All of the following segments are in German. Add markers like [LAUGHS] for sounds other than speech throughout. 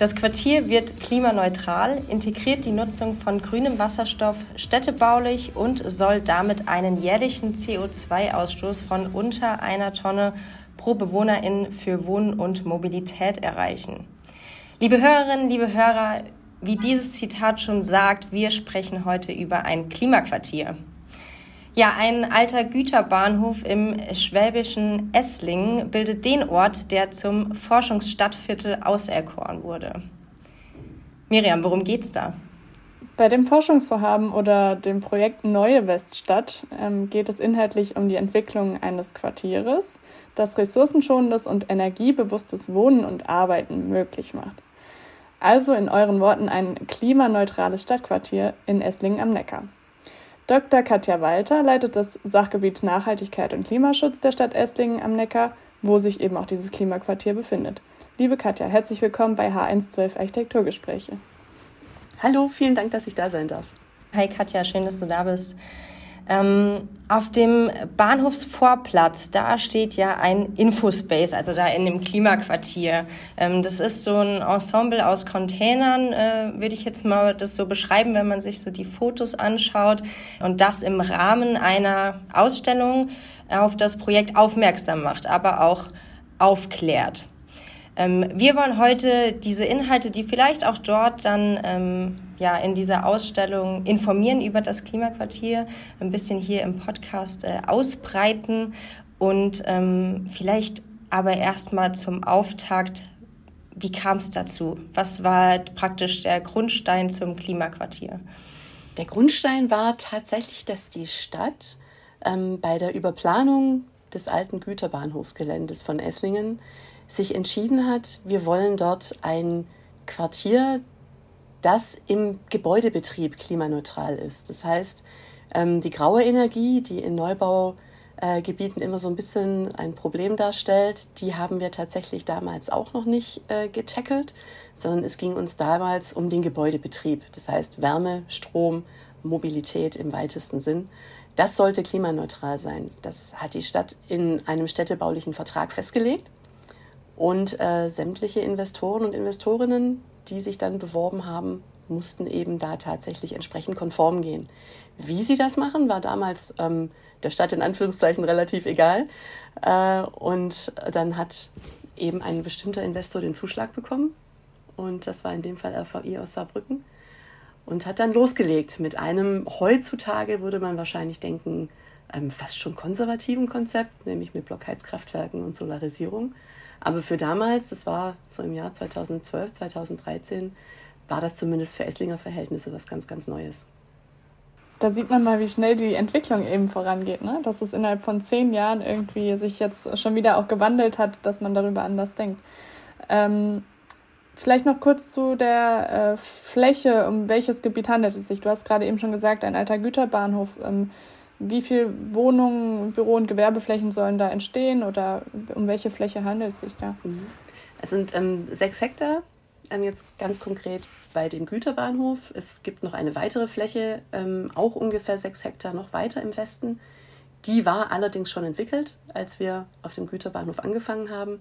Das Quartier wird klimaneutral, integriert die Nutzung von grünem Wasserstoff städtebaulich und soll damit einen jährlichen CO2-Ausstoß von unter einer Tonne pro Bewohnerin für Wohnen und Mobilität erreichen. Liebe Hörerinnen, liebe Hörer, wie dieses Zitat schon sagt, wir sprechen heute über ein Klimaquartier. Ja, ein alter Güterbahnhof im schwäbischen Esslingen bildet den Ort, der zum Forschungsstadtviertel auserkoren wurde. Miriam, worum geht's da? Bei dem Forschungsvorhaben oder dem Projekt Neue Weststadt ähm, geht es inhaltlich um die Entwicklung eines Quartieres, das ressourcenschonendes und energiebewusstes Wohnen und Arbeiten möglich macht. Also in euren Worten ein klimaneutrales Stadtquartier in Esslingen am Neckar. Dr. Katja Walter leitet das Sachgebiet Nachhaltigkeit und Klimaschutz der Stadt Esslingen am Neckar, wo sich eben auch dieses Klimaquartier befindet. Liebe Katja, herzlich willkommen bei H112 Architekturgespräche. Hallo, vielen Dank, dass ich da sein darf. Hi Katja, schön, dass du da bist. Ähm, auf dem Bahnhofsvorplatz, da steht ja ein Infospace, also da in dem Klimaquartier. Ähm, das ist so ein Ensemble aus Containern, äh, würde ich jetzt mal das so beschreiben, wenn man sich so die Fotos anschaut. Und das im Rahmen einer Ausstellung auf das Projekt aufmerksam macht, aber auch aufklärt. Ähm, wir wollen heute diese Inhalte, die vielleicht auch dort dann ähm, ja, in dieser Ausstellung informieren über das Klimaquartier, ein bisschen hier im Podcast äh, ausbreiten und ähm, vielleicht aber erstmal zum Auftakt, wie kam es dazu? Was war praktisch der Grundstein zum Klimaquartier? Der Grundstein war tatsächlich, dass die Stadt ähm, bei der Überplanung des alten Güterbahnhofsgeländes von Esslingen sich entschieden hat, wir wollen dort ein Quartier das im Gebäudebetrieb klimaneutral ist. Das heißt, ähm, die graue Energie, die in Neubaugebieten immer so ein bisschen ein Problem darstellt, die haben wir tatsächlich damals auch noch nicht äh, getackelt, sondern es ging uns damals um den Gebäudebetrieb. Das heißt Wärme, Strom, Mobilität im weitesten Sinn. Das sollte klimaneutral sein. Das hat die Stadt in einem städtebaulichen Vertrag festgelegt. Und äh, sämtliche Investoren und Investorinnen, die sich dann beworben haben, mussten eben da tatsächlich entsprechend konform gehen. Wie sie das machen, war damals ähm, der Stadt in Anführungszeichen relativ egal. Äh, und dann hat eben ein bestimmter Investor den Zuschlag bekommen. Und das war in dem Fall RVI aus Saarbrücken. Und hat dann losgelegt mit einem heutzutage, würde man wahrscheinlich denken, ähm, fast schon konservativen Konzept, nämlich mit Blockheizkraftwerken und Solarisierung. Aber für damals, das war so im Jahr 2012, 2013, war das zumindest für Esslinger Verhältnisse was ganz, ganz Neues. Da sieht man mal, wie schnell die Entwicklung eben vorangeht, ne? dass es innerhalb von zehn Jahren irgendwie sich jetzt schon wieder auch gewandelt hat, dass man darüber anders denkt. Ähm, vielleicht noch kurz zu der äh, Fläche, um welches Gebiet handelt es sich. Du hast gerade eben schon gesagt, ein alter Güterbahnhof. Ähm, wie viele Wohnungen, Büro- und Gewerbeflächen sollen da entstehen oder um welche Fläche handelt es sich da? Mhm. Es sind ähm, sechs Hektar, ähm, jetzt ganz konkret bei dem Güterbahnhof. Es gibt noch eine weitere Fläche, ähm, auch ungefähr sechs Hektar noch weiter im Westen. Die war allerdings schon entwickelt, als wir auf dem Güterbahnhof angefangen haben.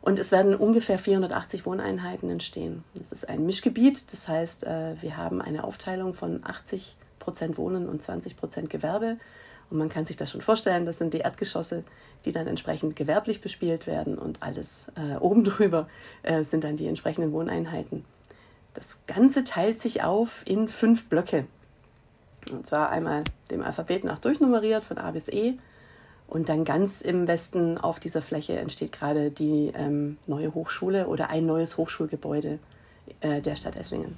Und es werden ungefähr 480 Wohneinheiten entstehen. Das ist ein Mischgebiet, das heißt, äh, wir haben eine Aufteilung von 80 Prozent Wohnen und 20 Prozent Gewerbe. Und man kann sich das schon vorstellen, das sind die Erdgeschosse, die dann entsprechend gewerblich bespielt werden und alles äh, oben [LAUGHS] drüber äh, sind dann die entsprechenden Wohneinheiten. Das Ganze teilt sich auf in fünf Blöcke. Und zwar einmal dem Alphabet nach durchnummeriert von A bis E. Und dann ganz im Westen auf dieser Fläche entsteht gerade die ähm, neue Hochschule oder ein neues Hochschulgebäude äh, der Stadt Esslingen.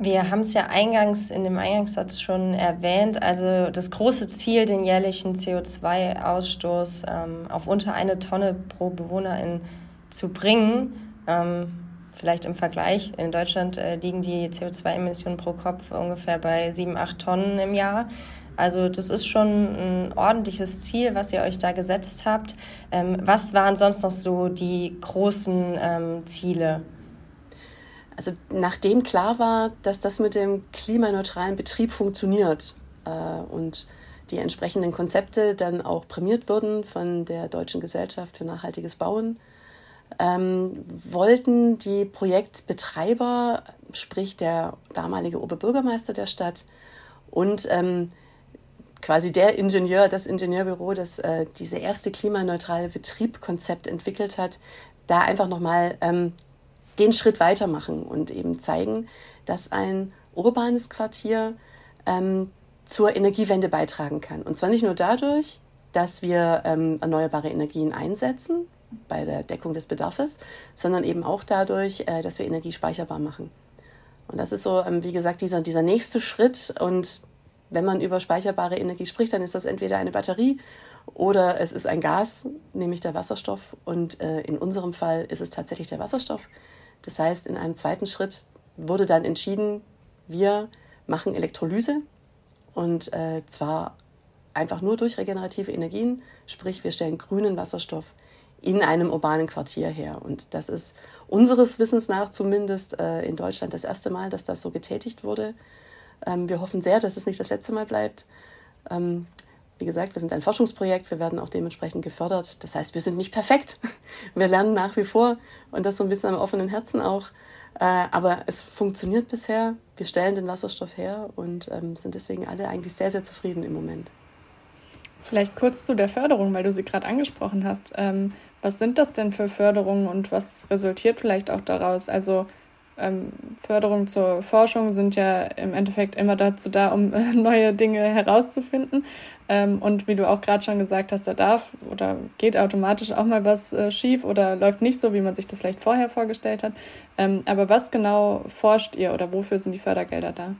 Wir haben es ja eingangs in dem Eingangssatz schon erwähnt. Also das große Ziel, den jährlichen CO2-Ausstoß ähm, auf unter eine Tonne pro Bewohnerin zu bringen. Ähm, vielleicht im Vergleich. In Deutschland äh, liegen die CO2-Emissionen pro Kopf ungefähr bei sieben, acht Tonnen im Jahr. Also das ist schon ein ordentliches Ziel, was ihr euch da gesetzt habt. Ähm, was waren sonst noch so die großen ähm, Ziele? Also nachdem klar war, dass das mit dem klimaneutralen Betrieb funktioniert äh, und die entsprechenden Konzepte dann auch prämiert wurden von der Deutschen Gesellschaft für nachhaltiges Bauen, ähm, wollten die Projektbetreiber, sprich der damalige Oberbürgermeister der Stadt und ähm, quasi der Ingenieur, das Ingenieurbüro, das äh, diese erste klimaneutrale Betriebkonzept entwickelt hat, da einfach nochmal ähm, den Schritt weitermachen und eben zeigen, dass ein urbanes Quartier ähm, zur Energiewende beitragen kann. Und zwar nicht nur dadurch, dass wir ähm, erneuerbare Energien einsetzen bei der Deckung des Bedarfs, sondern eben auch dadurch, äh, dass wir Energie speicherbar machen. Und das ist so, ähm, wie gesagt, dieser, dieser nächste Schritt. Und wenn man über speicherbare Energie spricht, dann ist das entweder eine Batterie oder es ist ein Gas, nämlich der Wasserstoff. Und äh, in unserem Fall ist es tatsächlich der Wasserstoff. Das heißt, in einem zweiten Schritt wurde dann entschieden, wir machen Elektrolyse und äh, zwar einfach nur durch regenerative Energien, sprich wir stellen grünen Wasserstoff in einem urbanen Quartier her. Und das ist unseres Wissens nach zumindest äh, in Deutschland das erste Mal, dass das so getätigt wurde. Ähm, wir hoffen sehr, dass es nicht das letzte Mal bleibt. Ähm, wie gesagt, wir sind ein Forschungsprojekt, wir werden auch dementsprechend gefördert. Das heißt, wir sind nicht perfekt. [LAUGHS] Wir lernen nach wie vor und das so ein bisschen am offenen Herzen auch. Äh, aber es funktioniert bisher. Wir stellen den Wasserstoff her und ähm, sind deswegen alle eigentlich sehr, sehr zufrieden im Moment. Vielleicht kurz zu der Förderung, weil du sie gerade angesprochen hast. Ähm, was sind das denn für Förderungen und was resultiert vielleicht auch daraus? Also ähm, Förderungen zur Forschung sind ja im Endeffekt immer dazu da, um [LAUGHS] neue Dinge herauszufinden. Ähm, und wie du auch gerade schon gesagt hast, da darf oder geht automatisch auch mal was äh, schief oder läuft nicht so, wie man sich das vielleicht vorher vorgestellt hat. Ähm, aber was genau forscht ihr oder wofür sind die Fördergelder da?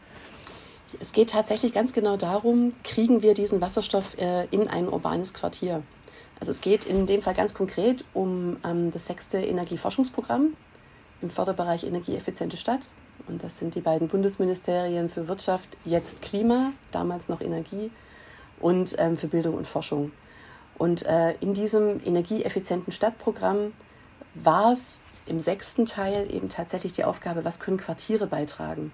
Es geht tatsächlich ganz genau darum, kriegen wir diesen Wasserstoff äh, in ein urbanes Quartier. Also es geht in dem Fall ganz konkret um ähm, das sechste Energieforschungsprogramm im Förderbereich Energieeffiziente Stadt. Und das sind die beiden Bundesministerien für Wirtschaft, jetzt Klima, damals noch Energie, und ähm, für Bildung und Forschung. Und äh, in diesem energieeffizienten Stadtprogramm war es im sechsten Teil eben tatsächlich die Aufgabe, was können Quartiere beitragen.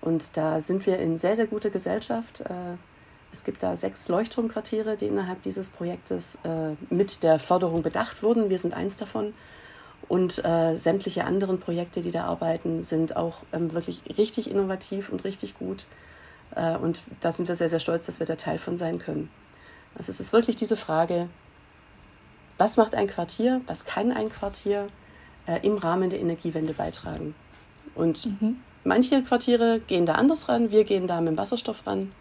Und da sind wir in sehr, sehr guter Gesellschaft. Äh, es gibt da sechs Leuchtturmquartiere, die innerhalb dieses Projektes äh, mit der Förderung bedacht wurden. Wir sind eins davon. Und äh, sämtliche anderen Projekte, die da arbeiten, sind auch ähm, wirklich richtig innovativ und richtig gut. Äh, und da sind wir sehr, sehr stolz, dass wir da Teil von sein können. Also es ist wirklich diese Frage, was macht ein Quartier, was kann ein Quartier äh, im Rahmen der Energiewende beitragen? Und mhm. manche Quartiere gehen da anders ran, wir gehen da mit dem Wasserstoff ran.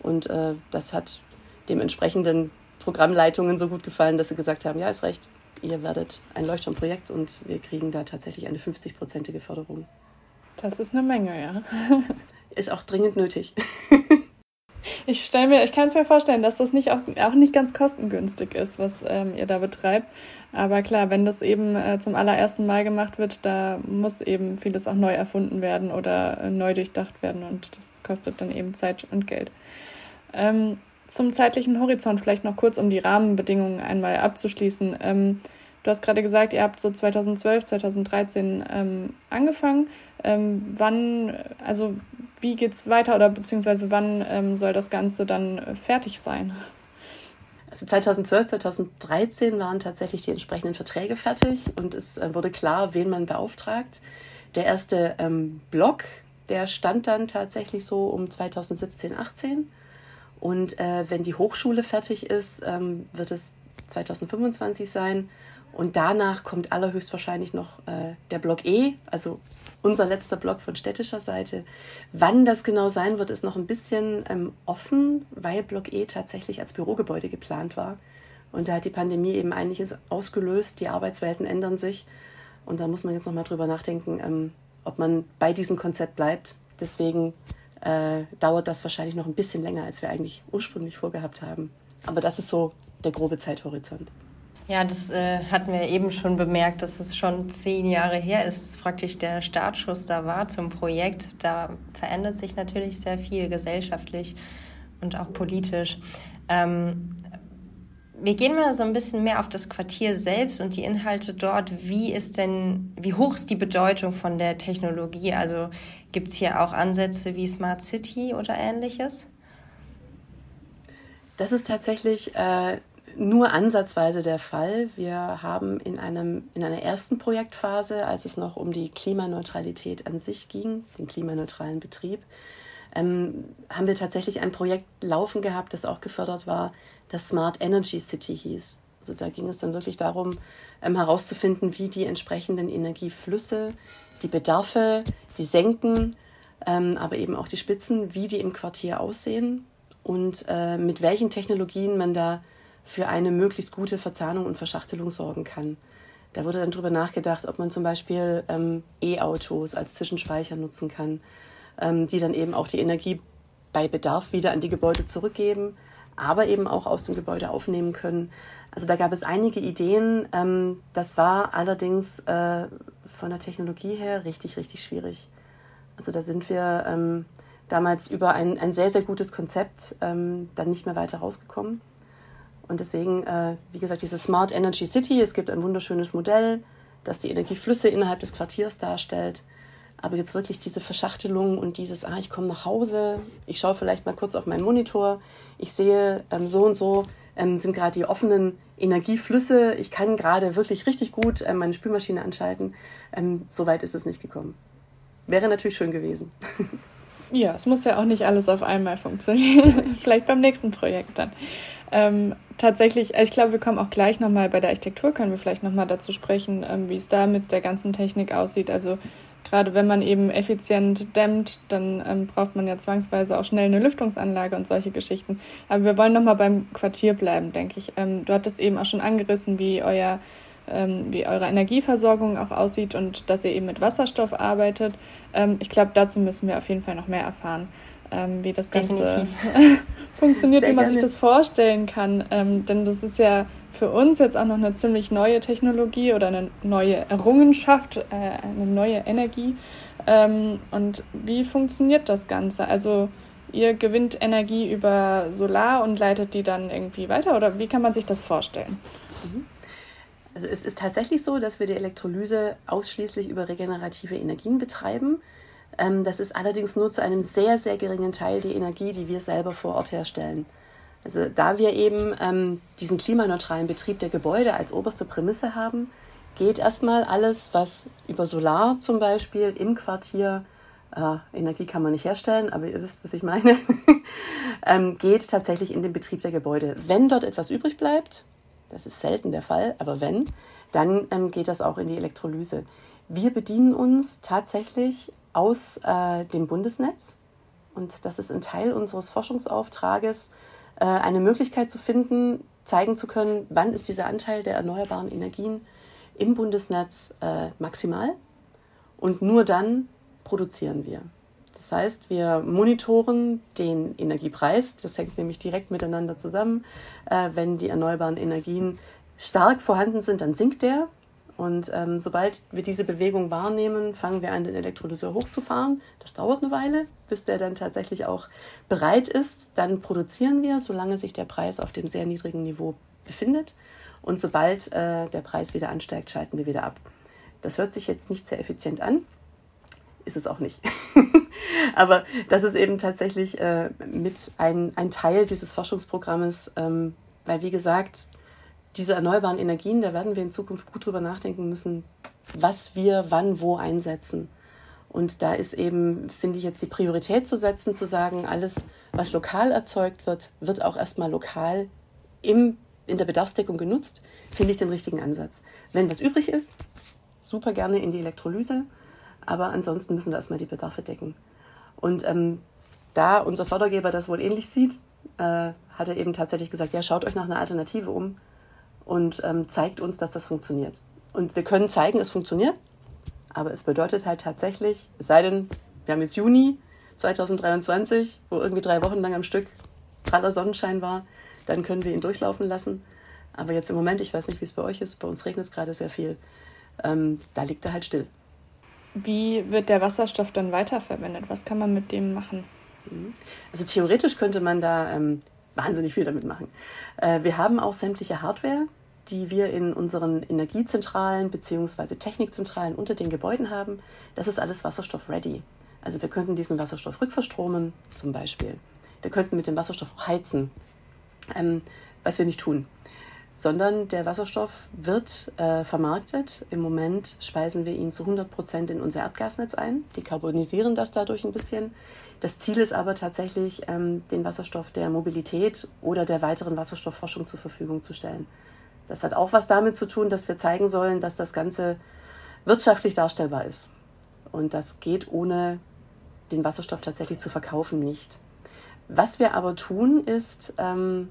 Und äh, das hat dem entsprechenden Programmleitungen so gut gefallen, dass sie gesagt haben, ja, ist recht, ihr werdet ein Leuchtturmprojekt und wir kriegen da tatsächlich eine 50-prozentige Förderung. Das ist eine Menge, ja. [LAUGHS] ist auch dringend nötig. [LAUGHS] Ich stelle mir, ich kann es mir vorstellen, dass das nicht auch, auch nicht ganz kostengünstig ist, was ähm, ihr da betreibt. Aber klar, wenn das eben äh, zum allerersten Mal gemacht wird, da muss eben vieles auch neu erfunden werden oder äh, neu durchdacht werden und das kostet dann eben Zeit und Geld. Ähm, zum zeitlichen Horizont vielleicht noch kurz, um die Rahmenbedingungen einmal abzuschließen. Ähm, du hast gerade gesagt, ihr habt so 2012, 2013 ähm, angefangen. Ähm, wann, also wie geht es weiter oder beziehungsweise wann ähm, soll das Ganze dann fertig sein? Also 2012, 2013 waren tatsächlich die entsprechenden Verträge fertig und es äh, wurde klar, wen man beauftragt. Der erste ähm, Block, der stand dann tatsächlich so um 2017, 18. Und äh, wenn die Hochschule fertig ist, ähm, wird es 2025 sein. Und danach kommt allerhöchstwahrscheinlich noch äh, der Block E, also unser letzter Block von städtischer Seite. Wann das genau sein wird, ist noch ein bisschen ähm, offen, weil Block E tatsächlich als Bürogebäude geplant war. Und da hat die Pandemie eben einiges ausgelöst, die Arbeitswelten ändern sich. Und da muss man jetzt nochmal drüber nachdenken, ähm, ob man bei diesem Konzept bleibt. Deswegen äh, dauert das wahrscheinlich noch ein bisschen länger, als wir eigentlich ursprünglich vorgehabt haben. Aber das ist so der grobe Zeithorizont. Ja, das äh, hatten wir eben schon bemerkt, dass es schon zehn Jahre her ist, praktisch der Startschuss da war zum Projekt. Da verändert sich natürlich sehr viel gesellschaftlich und auch politisch. Ähm, wir gehen mal so ein bisschen mehr auf das Quartier selbst und die Inhalte dort. Wie ist denn, wie hoch ist die Bedeutung von der Technologie? Also gibt es hier auch Ansätze wie Smart City oder ähnliches? Das ist tatsächlich äh, nur ansatzweise der Fall. Wir haben in, einem, in einer ersten Projektphase, als es noch um die Klimaneutralität an sich ging, den klimaneutralen Betrieb, ähm, haben wir tatsächlich ein Projekt laufen gehabt, das auch gefördert war, das Smart Energy City hieß. Also da ging es dann wirklich darum, ähm, herauszufinden, wie die entsprechenden Energieflüsse, die Bedarfe, die Senken, ähm, aber eben auch die Spitzen, wie die im Quartier aussehen und äh, mit welchen Technologien man da für eine möglichst gute Verzahnung und Verschachtelung sorgen kann. Da wurde dann darüber nachgedacht, ob man zum Beispiel ähm, E-Autos als Zwischenspeicher nutzen kann, ähm, die dann eben auch die Energie bei Bedarf wieder an die Gebäude zurückgeben, aber eben auch aus dem Gebäude aufnehmen können. Also da gab es einige Ideen. Ähm, das war allerdings äh, von der Technologie her richtig, richtig schwierig. Also da sind wir ähm, damals über ein, ein sehr, sehr gutes Konzept ähm, dann nicht mehr weiter rausgekommen. Und deswegen, äh, wie gesagt, diese Smart Energy City, es gibt ein wunderschönes Modell, das die Energieflüsse innerhalb des Quartiers darstellt. Aber jetzt wirklich diese Verschachtelung und dieses, ah, ich komme nach Hause, ich schaue vielleicht mal kurz auf meinen Monitor, ich sehe ähm, so und so ähm, sind gerade die offenen Energieflüsse, ich kann gerade wirklich richtig gut ähm, meine Spülmaschine anschalten. Ähm, so weit ist es nicht gekommen. Wäre natürlich schön gewesen. [LAUGHS] Ja, es muss ja auch nicht alles auf einmal funktionieren. [LAUGHS] Vielleicht beim nächsten Projekt dann. Ähm, tatsächlich, also ich glaube, wir kommen auch gleich nochmal bei der Architektur, können wir vielleicht nochmal dazu sprechen, ähm, wie es da mit der ganzen Technik aussieht. Also gerade wenn man eben effizient dämmt, dann ähm, braucht man ja zwangsweise auch schnell eine Lüftungsanlage und solche Geschichten. Aber wir wollen nochmal beim Quartier bleiben, denke ich. Ähm, du hattest eben auch schon angerissen, wie euer ähm, wie eure Energieversorgung auch aussieht und dass ihr eben mit Wasserstoff arbeitet. Ähm, ich glaube, dazu müssen wir auf jeden Fall noch mehr erfahren ähm, wie das Ganze [LAUGHS] funktioniert, Sehr wie man gerne. sich das vorstellen kann. Ähm, denn das ist ja für uns jetzt auch noch eine ziemlich neue Technologie oder eine neue Errungenschaft, äh, eine neue Energie. Ähm, und wie funktioniert das Ganze? Also ihr gewinnt Energie über Solar und leitet die dann irgendwie weiter oder wie kann man sich das vorstellen? Mhm. Also es ist tatsächlich so, dass wir die Elektrolyse ausschließlich über regenerative Energien betreiben. Ähm, das ist allerdings nur zu einem sehr, sehr geringen Teil die Energie, die wir selber vor Ort herstellen. Also da wir eben ähm, diesen klimaneutralen Betrieb der Gebäude als oberste Prämisse haben, geht erstmal alles, was über Solar zum Beispiel im Quartier, äh, Energie kann man nicht herstellen, aber ihr wisst, was ich meine, [LAUGHS] ähm, geht tatsächlich in den Betrieb der Gebäude. Wenn dort etwas übrig bleibt, das ist selten der Fall, aber wenn, dann ähm, geht das auch in die Elektrolyse. Wir bedienen uns tatsächlich aus äh, dem Bundesnetz. Und das ist ein Teil unseres Forschungsauftrages, äh, eine Möglichkeit zu finden, zeigen zu können, wann ist dieser Anteil der erneuerbaren Energien im Bundesnetz äh, maximal. Und nur dann produzieren wir. Das heißt, wir monitoren den Energiepreis. Das hängt nämlich direkt miteinander zusammen. Äh, wenn die erneuerbaren Energien stark vorhanden sind, dann sinkt der. Und ähm, sobald wir diese Bewegung wahrnehmen, fangen wir an, den Elektrolyseur hochzufahren. Das dauert eine Weile, bis der dann tatsächlich auch bereit ist. Dann produzieren wir, solange sich der Preis auf dem sehr niedrigen Niveau befindet. Und sobald äh, der Preis wieder ansteigt, schalten wir wieder ab. Das hört sich jetzt nicht sehr effizient an, ist es auch nicht. [LAUGHS] Aber das ist eben tatsächlich äh, mit ein, ein Teil dieses Forschungsprogrammes, ähm, weil wie gesagt, diese erneuerbaren Energien, da werden wir in Zukunft gut drüber nachdenken müssen, was wir wann wo einsetzen. Und da ist eben, finde ich, jetzt die Priorität zu setzen, zu sagen, alles, was lokal erzeugt wird, wird auch erstmal lokal im, in der Bedarfsdeckung genutzt, finde ich den richtigen Ansatz. Wenn was übrig ist, super gerne in die Elektrolyse, aber ansonsten müssen wir erstmal die Bedarfe decken. Und ähm, da unser Fördergeber das wohl ähnlich sieht, äh, hat er eben tatsächlich gesagt, ja, schaut euch nach einer Alternative um und ähm, zeigt uns, dass das funktioniert. Und wir können zeigen, es funktioniert, aber es bedeutet halt tatsächlich, es sei denn, wir haben jetzt Juni 2023, wo irgendwie drei Wochen lang am Stück praller Sonnenschein war, dann können wir ihn durchlaufen lassen. Aber jetzt im Moment, ich weiß nicht, wie es bei euch ist, bei uns regnet es gerade sehr viel, ähm, da liegt er halt still. Wie wird der Wasserstoff dann weiterverwendet? Was kann man mit dem machen? Mhm. Also theoretisch könnte man da ähm, wahnsinnig viel damit machen. Äh, wir haben auch sämtliche Hardware, die wir in unseren Energiezentralen bzw. Technikzentralen unter den Gebäuden haben. Das ist alles Wasserstoff-ready. Also wir könnten diesen Wasserstoff rückverstromen zum Beispiel. Wir könnten mit dem Wasserstoff heizen, ähm, was wir nicht tun. sondern der Wasserstoff wird äh, vermarktet. Im Moment speisen wir ihn zu 100 Prozent in unser Erdgasnetz ein, dekarbonisieren das dadurch ein bisschen. Das Ziel ist aber tatsächlich, ähm, den Wasserstoff der Mobilität oder der weiteren Wasserstoffforschung zur Verfügung zu stellen. Das hat auch was damit zu tun, dass wir zeigen sollen, dass das Ganze wirtschaftlich darstellbar ist. Und das geht ohne den Wasserstoff tatsächlich zu verkaufen nicht. Was wir aber tun, ist, ähm,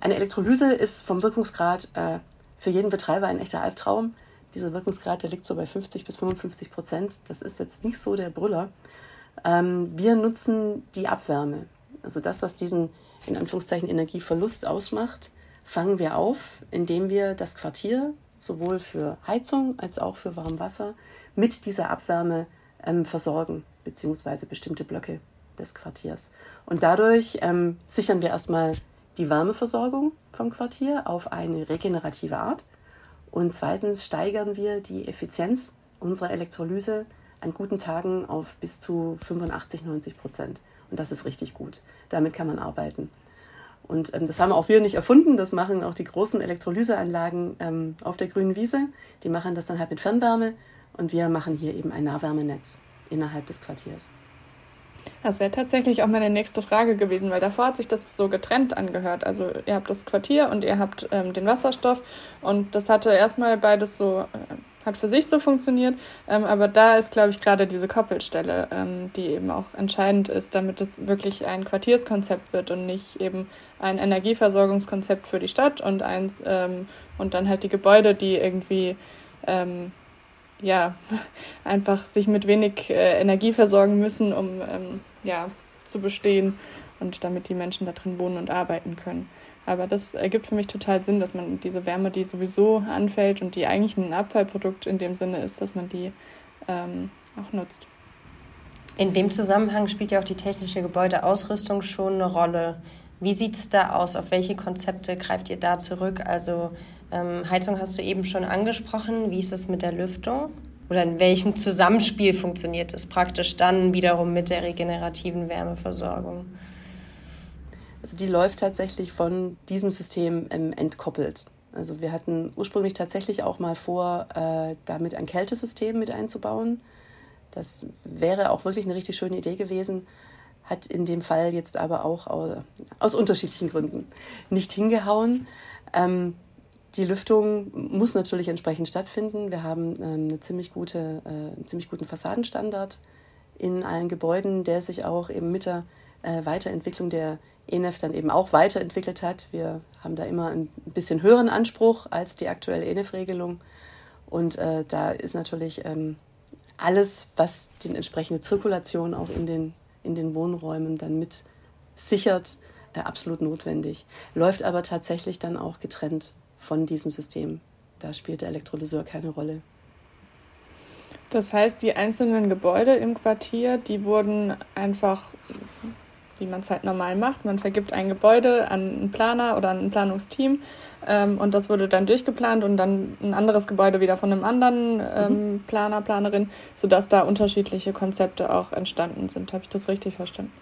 eine Elektrolyse ist vom Wirkungsgrad äh, für jeden Betreiber ein echter Albtraum. Dieser Wirkungsgrad, der liegt so bei 50 bis 55 Prozent. Das ist jetzt nicht so der Brüller. Ähm, wir nutzen die Abwärme. Also das, was diesen in Anführungszeichen Energieverlust ausmacht, fangen wir auf, indem wir das Quartier sowohl für Heizung als auch für Warmwasser mit dieser Abwärme ähm, versorgen, beziehungsweise bestimmte Blöcke des Quartiers. Und dadurch ähm, sichern wir erstmal die Wärmeversorgung vom Quartier auf eine regenerative Art. Und zweitens steigern wir die Effizienz unserer Elektrolyse an guten Tagen auf bis zu 85, 90 Prozent. Und das ist richtig gut. Damit kann man arbeiten. Und ähm, das haben auch wir nicht erfunden, das machen auch die großen Elektrolyseanlagen ähm, auf der grünen Wiese. Die machen das dann halt mit Fernwärme und wir machen hier eben ein Nahwärmenetz innerhalb des Quartiers. Das wäre tatsächlich auch meine nächste Frage gewesen, weil davor hat sich das so getrennt angehört. Also ihr habt das Quartier und ihr habt ähm, den Wasserstoff und das hatte erstmal beides so äh, hat für sich so funktioniert. Ähm, aber da ist, glaube ich, gerade diese Koppelstelle, ähm, die eben auch entscheidend ist, damit es wirklich ein Quartierskonzept wird und nicht eben ein Energieversorgungskonzept für die Stadt und eins ähm, und dann halt die Gebäude, die irgendwie ähm, ja [LAUGHS] einfach sich mit wenig äh, Energie versorgen müssen, um ähm, ja zu bestehen und damit die Menschen da drin wohnen und arbeiten können. Aber das ergibt für mich total Sinn, dass man diese Wärme, die sowieso anfällt und die eigentlich ein Abfallprodukt in dem Sinne ist, dass man die ähm, auch nutzt. In dem Zusammenhang spielt ja auch die technische Gebäudeausrüstung schon eine Rolle. Wie sieht es da aus? Auf welche Konzepte greift ihr da zurück? Also ähm, Heizung hast du eben schon angesprochen. Wie ist es mit der Lüftung? Oder in welchem Zusammenspiel funktioniert es praktisch dann wiederum mit der regenerativen Wärmeversorgung? Also die läuft tatsächlich von diesem System ähm, entkoppelt. Also wir hatten ursprünglich tatsächlich auch mal vor, äh, damit ein Kältesystem mit einzubauen. Das wäre auch wirklich eine richtig schöne Idee gewesen, hat in dem Fall jetzt aber auch aus, aus unterschiedlichen Gründen nicht hingehauen. Ähm, die Lüftung muss natürlich entsprechend stattfinden. Wir haben ähm, eine ziemlich gute, äh, einen ziemlich guten Fassadenstandard in allen Gebäuden, der sich auch eben mit der äh, Weiterentwicklung der ENEF dann eben auch weiterentwickelt hat. Wir haben da immer ein bisschen höheren Anspruch als die aktuelle ENEF-Regelung. Und äh, da ist natürlich ähm, alles, was die entsprechende Zirkulation auch in den, in den Wohnräumen dann mit sichert, äh, absolut notwendig. Läuft aber tatsächlich dann auch getrennt von diesem System. Da spielt der Elektrolyseur keine Rolle. Das heißt, die einzelnen Gebäude im Quartier, die wurden einfach wie man es halt normal macht. Man vergibt ein Gebäude an einen Planer oder an ein Planungsteam ähm, und das wurde dann durchgeplant und dann ein anderes Gebäude wieder von einem anderen ähm, mhm. Planer, Planerin, sodass da unterschiedliche Konzepte auch entstanden sind. Habe ich das richtig verstanden?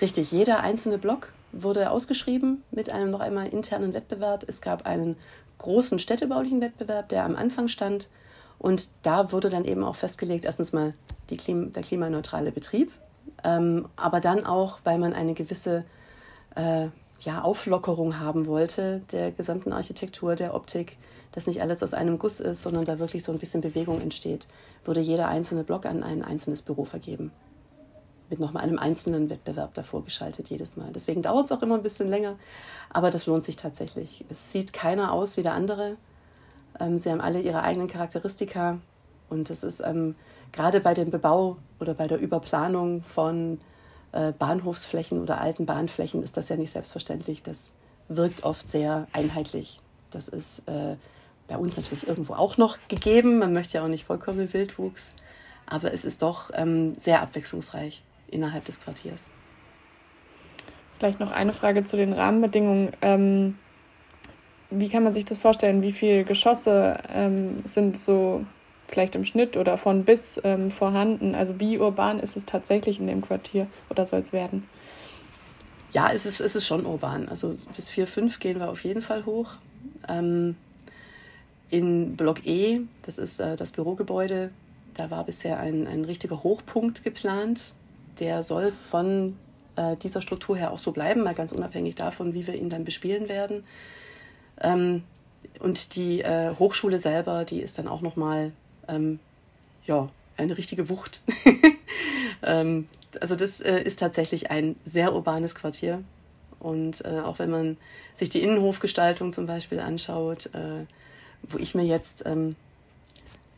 Richtig, jeder einzelne Block wurde ausgeschrieben mit einem noch einmal internen Wettbewerb. Es gab einen großen städtebaulichen Wettbewerb, der am Anfang stand. Und da wurde dann eben auch festgelegt, erstens mal Klim der klimaneutrale Betrieb, ähm, aber dann auch, weil man eine gewisse äh, ja, Auflockerung haben wollte der gesamten Architektur, der Optik, dass nicht alles aus einem Guss ist, sondern da wirklich so ein bisschen Bewegung entsteht, wurde jeder einzelne Block an ein einzelnes Büro vergeben. Mit nochmal einem einzelnen Wettbewerb davor geschaltet jedes Mal. Deswegen dauert es auch immer ein bisschen länger, aber das lohnt sich tatsächlich. Es sieht keiner aus wie der andere. Ähm, sie haben alle ihre eigenen Charakteristika und es ist ähm, gerade bei dem Bebau oder bei der Überplanung von äh, Bahnhofsflächen oder alten Bahnflächen ist das ja nicht selbstverständlich. Das wirkt oft sehr einheitlich. Das ist äh, bei uns natürlich irgendwo auch noch gegeben. Man möchte ja auch nicht vollkommen Wildwuchs, aber es ist doch ähm, sehr abwechslungsreich innerhalb des Quartiers. Vielleicht noch eine Frage zu den Rahmenbedingungen. Ähm, wie kann man sich das vorstellen? Wie viele Geschosse ähm, sind so vielleicht im Schnitt oder von bis ähm, vorhanden? Also wie urban ist es tatsächlich in dem Quartier oder soll es werden? Ja, es ist, es ist schon urban. Also bis 4, 5 gehen wir auf jeden Fall hoch. Ähm, in Block E, das ist äh, das Bürogebäude, da war bisher ein, ein richtiger Hochpunkt geplant. Der soll von äh, dieser Struktur her auch so bleiben, mal ganz unabhängig davon, wie wir ihn dann bespielen werden. Ähm, und die äh, Hochschule selber, die ist dann auch nochmal ähm, ja, eine richtige Wucht. [LAUGHS] ähm, also das äh, ist tatsächlich ein sehr urbanes Quartier. Und äh, auch wenn man sich die Innenhofgestaltung zum Beispiel anschaut, äh, wo ich mir jetzt, ähm,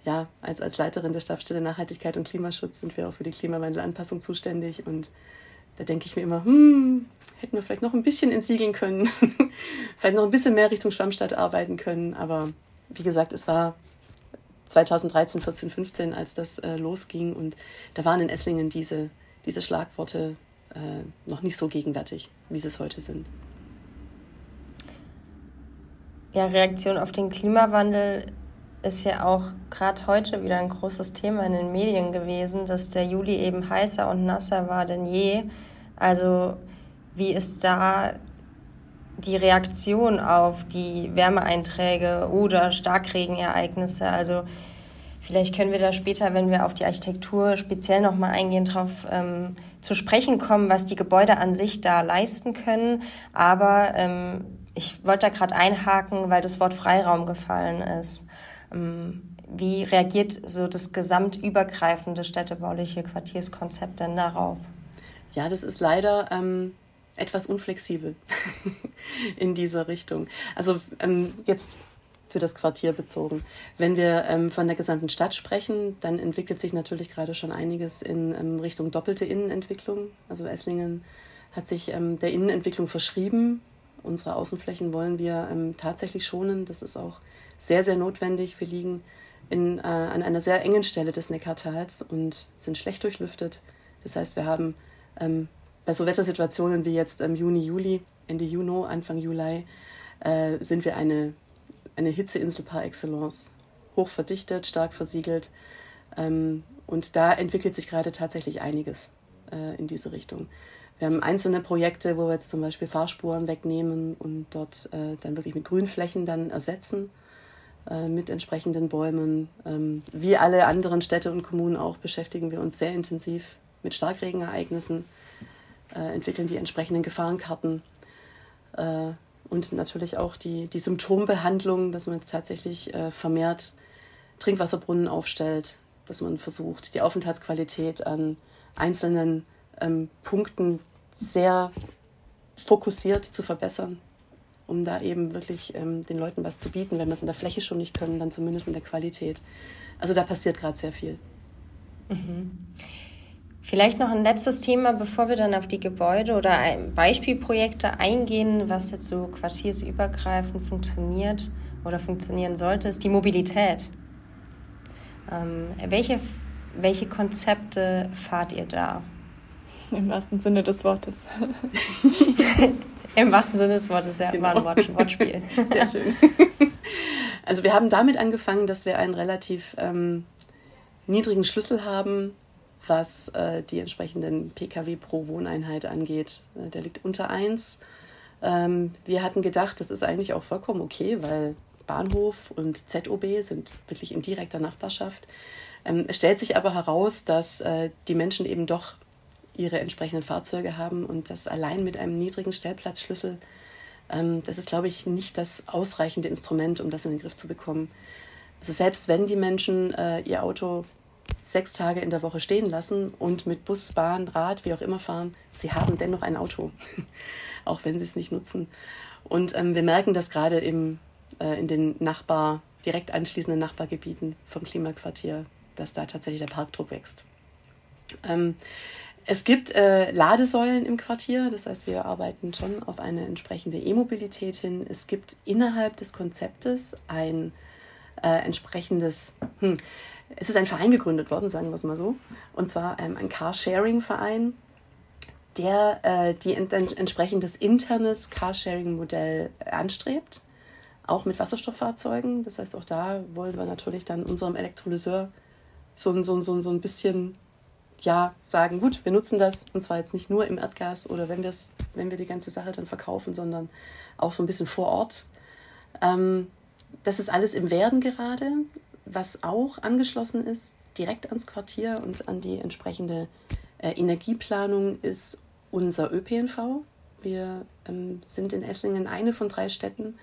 ja, als, als Leiterin der Stabsstelle Nachhaltigkeit und Klimaschutz sind wir auch für die Klimawandelanpassung zuständig und da denke ich mir immer, hm, hätten wir vielleicht noch ein bisschen entsiegeln können, [LAUGHS] vielleicht noch ein bisschen mehr Richtung Schwammstadt arbeiten können, aber wie gesagt, es war 2013, 14, 15, als das äh, losging und da waren in Esslingen diese, diese Schlagworte äh, noch nicht so gegenwärtig, wie sie es heute sind. Ja, Reaktion auf den Klimawandel ist ja auch gerade heute wieder ein großes Thema in den Medien gewesen, dass der Juli eben heißer und nasser war denn je. Also wie ist da die Reaktion auf die Wärmeeinträge oder Starkregenereignisse? Also vielleicht können wir da später, wenn wir auf die Architektur speziell nochmal eingehen, darauf ähm, zu sprechen kommen, was die Gebäude an sich da leisten können. Aber ähm, ich wollte da gerade einhaken, weil das Wort Freiraum gefallen ist. Ähm, wie reagiert so das gesamtübergreifende städtebauliche Quartierskonzept denn darauf? Ja, das ist leider ähm, etwas unflexibel [LAUGHS] in dieser Richtung. Also ähm, jetzt für das Quartier bezogen. Wenn wir ähm, von der gesamten Stadt sprechen, dann entwickelt sich natürlich gerade schon einiges in ähm, Richtung doppelte Innenentwicklung. Also Esslingen hat sich ähm, der Innenentwicklung verschrieben Unsere Außenflächen wollen wir ähm, tatsächlich schonen. Das ist auch sehr, sehr notwendig. Wir liegen in, äh, an einer sehr engen Stelle des Neckartals und sind schlecht durchlüftet. Das heißt, wir haben ähm, bei so Wettersituationen wie jetzt im Juni, Juli, Ende Juni, Anfang Juli, äh, sind wir eine, eine Hitzeinsel par excellence. Hoch verdichtet, stark versiegelt. Ähm, und da entwickelt sich gerade tatsächlich einiges äh, in diese Richtung. Wir haben einzelne Projekte, wo wir jetzt zum Beispiel Fahrspuren wegnehmen und dort äh, dann wirklich mit Grünflächen dann ersetzen, äh, mit entsprechenden Bäumen. Ähm, wie alle anderen Städte und Kommunen auch beschäftigen wir uns sehr intensiv mit Starkregenereignissen, äh, entwickeln die entsprechenden Gefahrenkarten äh, und natürlich auch die, die Symptombehandlung, dass man tatsächlich äh, vermehrt Trinkwasserbrunnen aufstellt, dass man versucht, die Aufenthaltsqualität an einzelnen ähm, Punkten sehr fokussiert zu verbessern, um da eben wirklich ähm, den Leuten was zu bieten. Wenn wir es in der Fläche schon nicht können, dann zumindest in der Qualität. Also da passiert gerade sehr viel. Mhm. Vielleicht noch ein letztes Thema, bevor wir dann auf die Gebäude oder Beispielprojekte eingehen, was jetzt so quartiersübergreifend funktioniert oder funktionieren sollte, ist die Mobilität. Ähm, welche, welche Konzepte fahrt ihr da? Im wahrsten Sinne des Wortes. [LAUGHS] Im wahrsten Sinne des Wortes, ja, genau. war ein Wort, Wortspiel. [LAUGHS] Sehr schön. Also wir haben damit angefangen, dass wir einen relativ ähm, niedrigen Schlüssel haben, was äh, die entsprechenden Pkw pro Wohneinheit angeht. Äh, der liegt unter 1. Ähm, wir hatten gedacht, das ist eigentlich auch vollkommen okay, weil Bahnhof und ZOB sind wirklich in direkter Nachbarschaft. Ähm, es stellt sich aber heraus, dass äh, die Menschen eben doch ihre entsprechenden Fahrzeuge haben und das allein mit einem niedrigen Stellplatzschlüssel, ähm, das ist, glaube ich, nicht das ausreichende Instrument, um das in den Griff zu bekommen. Also selbst wenn die Menschen äh, ihr Auto sechs Tage in der Woche stehen lassen und mit Bus, Bahn, Rad, wie auch immer fahren, sie haben dennoch ein Auto, [LAUGHS] auch wenn sie es nicht nutzen. Und ähm, wir merken das gerade im, äh, in den Nachbar, direkt anschließenden Nachbargebieten vom Klimaquartier, dass da tatsächlich der Parkdruck wächst. Ähm, es gibt äh, Ladesäulen im Quartier, das heißt, wir arbeiten schon auf eine entsprechende E-Mobilität hin. Es gibt innerhalb des Konzeptes ein äh, entsprechendes, hm, es ist ein Verein gegründet worden, sagen wir es mal so, und zwar ähm, ein Carsharing-Verein, der äh, die ent entsprechendes internes Carsharing-Modell anstrebt, auch mit Wasserstofffahrzeugen. Das heißt, auch da wollen wir natürlich dann unserem Elektrolyseur so, so, so, so ein bisschen ja sagen, gut, wir nutzen das und zwar jetzt nicht nur im Erdgas oder wenn, wenn wir die ganze Sache dann verkaufen, sondern auch so ein bisschen vor Ort. Ähm, das ist alles im Werden gerade, was auch angeschlossen ist, direkt ans Quartier und an die entsprechende äh, Energieplanung ist unser ÖPNV. Wir ähm, sind in Esslingen eine von drei Städten,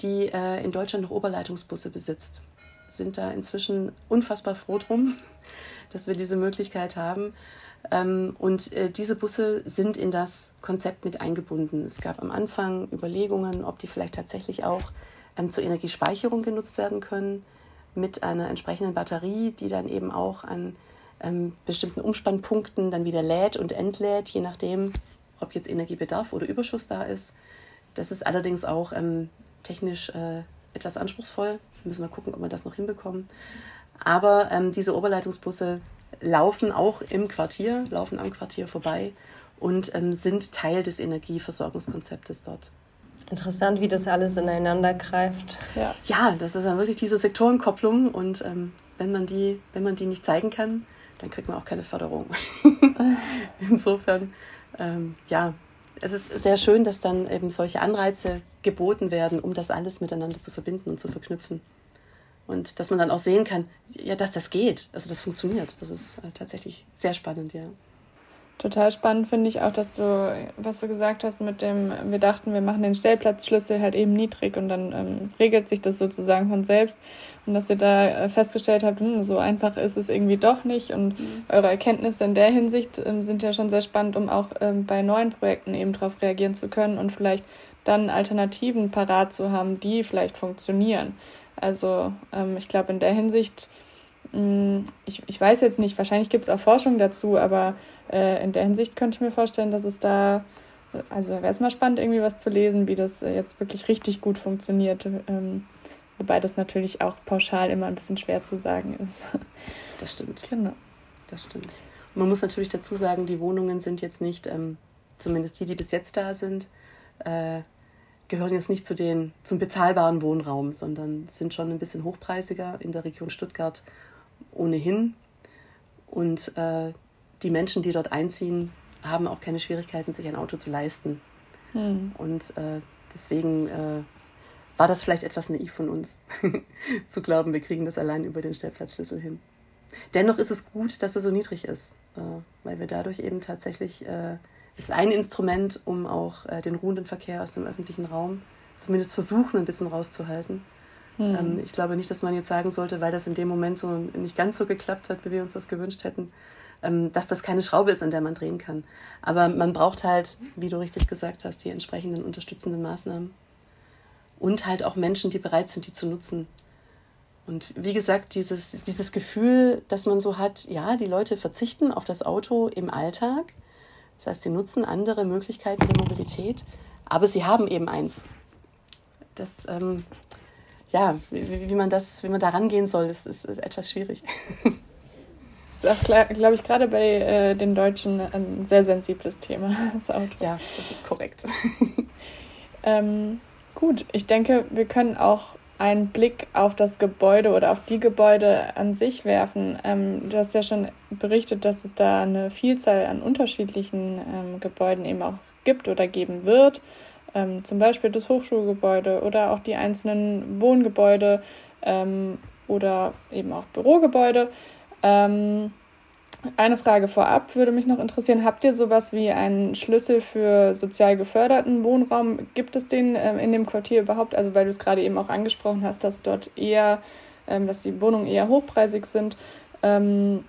die äh, in Deutschland noch Oberleitungsbusse besitzt. Sind da inzwischen unfassbar froh drum, [LAUGHS] dass wir diese Möglichkeit haben. Ähm, und äh, diese Busse sind in das Konzept mit eingebunden. Es gab am Anfang Überlegungen, ob die vielleicht tatsächlich auch ähm, zur Energiespeicherung genutzt werden können, mit einer entsprechenden Batterie, die dann eben auch an ähm, bestimmten Umspannpunkten dann wieder lädt und entlädt, je nachdem, ob jetzt Energiebedarf oder Überschuss da ist. Das ist allerdings auch ähm, technisch äh, etwas anspruchsvoll. Müssen wir gucken, ob wir das noch hinbekommen. Aber ähm, diese Oberleitungsbusse laufen auch im Quartier, laufen am Quartier vorbei und ähm, sind Teil des Energieversorgungskonzeptes dort. Interessant, wie das alles ineinander greift. Ja, ja das ist dann wirklich diese Sektorenkopplung und ähm, wenn, man die, wenn man die nicht zeigen kann, dann kriegt man auch keine Förderung. [LAUGHS] Insofern, ähm, ja, es ist sehr schön, dass dann eben solche Anreize geboten werden, um das alles miteinander zu verbinden und zu verknüpfen. Und dass man dann auch sehen kann, ja, dass das geht, also das funktioniert. Das ist äh, tatsächlich sehr spannend, ja. Total spannend finde ich auch, dass du, was du gesagt hast mit dem, wir dachten, wir machen den Stellplatzschlüssel halt eben niedrig und dann ähm, regelt sich das sozusagen von selbst. Und dass ihr da äh, festgestellt habt, hm, so einfach ist es irgendwie doch nicht. Und mhm. eure Erkenntnisse in der Hinsicht ähm, sind ja schon sehr spannend, um auch ähm, bei neuen Projekten eben darauf reagieren zu können und vielleicht dann Alternativen parat zu haben, die vielleicht funktionieren. Also ähm, ich glaube, in der Hinsicht, ich, ich weiß jetzt nicht, wahrscheinlich gibt es auch Forschung dazu, aber äh, in der Hinsicht könnte ich mir vorstellen, dass es da, also wäre es mal spannend, irgendwie was zu lesen, wie das äh, jetzt wirklich richtig gut funktioniert. Ähm, wobei das natürlich auch pauschal immer ein bisschen schwer zu sagen ist. [LAUGHS] Das stimmt. Genau. Das stimmt. Und man muss natürlich dazu sagen, die Wohnungen sind jetzt nicht, ähm, zumindest die, die bis jetzt da sind, äh, gehören jetzt nicht zu den, zum bezahlbaren Wohnraum, sondern sind schon ein bisschen hochpreisiger in der Region Stuttgart ohnehin. Und äh, die Menschen, die dort einziehen, haben auch keine Schwierigkeiten, sich ein Auto zu leisten. Hm. Und äh, deswegen äh, war das vielleicht etwas naiv von uns, [LAUGHS] zu glauben, wir kriegen das allein über den Stellplatzschlüssel hin. Dennoch ist es gut, dass er so niedrig ist, äh, weil wir dadurch eben tatsächlich äh, ist ein Instrument, um auch äh, den ruhenden Verkehr aus dem öffentlichen Raum zumindest versuchen, ein bisschen rauszuhalten. Hm. Ähm, ich glaube nicht, dass man jetzt sagen sollte, weil das in dem Moment so nicht ganz so geklappt hat, wie wir uns das gewünscht hätten, ähm, dass das keine Schraube ist, an der man drehen kann. Aber man braucht halt, wie du richtig gesagt hast, die entsprechenden unterstützenden Maßnahmen. Und halt auch Menschen, die bereit sind, die zu nutzen. Und wie gesagt, dieses, dieses Gefühl, dass man so hat, ja, die Leute verzichten auf das Auto im Alltag, das heißt, sie nutzen andere Möglichkeiten der Mobilität, aber sie haben eben eins. Das, ähm, ja, wie, wie, man das, wie man da rangehen soll, das ist, ist etwas schwierig. Das [LAUGHS] ist auch, glaube ich, gerade bei äh, den Deutschen ein sehr sensibles Thema, [LAUGHS] das Auto. Ja, das ist korrekt. [LAUGHS] ähm, gut, ich denke, wir können auch einen Blick auf das Gebäude oder auf die Gebäude an sich werfen. Ähm, du hast ja schon berichtet, dass es da eine Vielzahl an unterschiedlichen ähm, Gebäuden eben auch gibt oder geben wird. Ähm, zum Beispiel das Hochschulgebäude oder auch die einzelnen Wohngebäude ähm, oder eben auch Bürogebäude. Ähm, eine Frage vorab würde mich noch interessieren. Habt ihr sowas wie einen Schlüssel für sozial geförderten Wohnraum? Gibt es den ähm, in dem Quartier überhaupt? Also weil du es gerade eben auch angesprochen hast, dass dort eher, ähm, dass die Wohnungen eher hochpreisig sind. Ähm,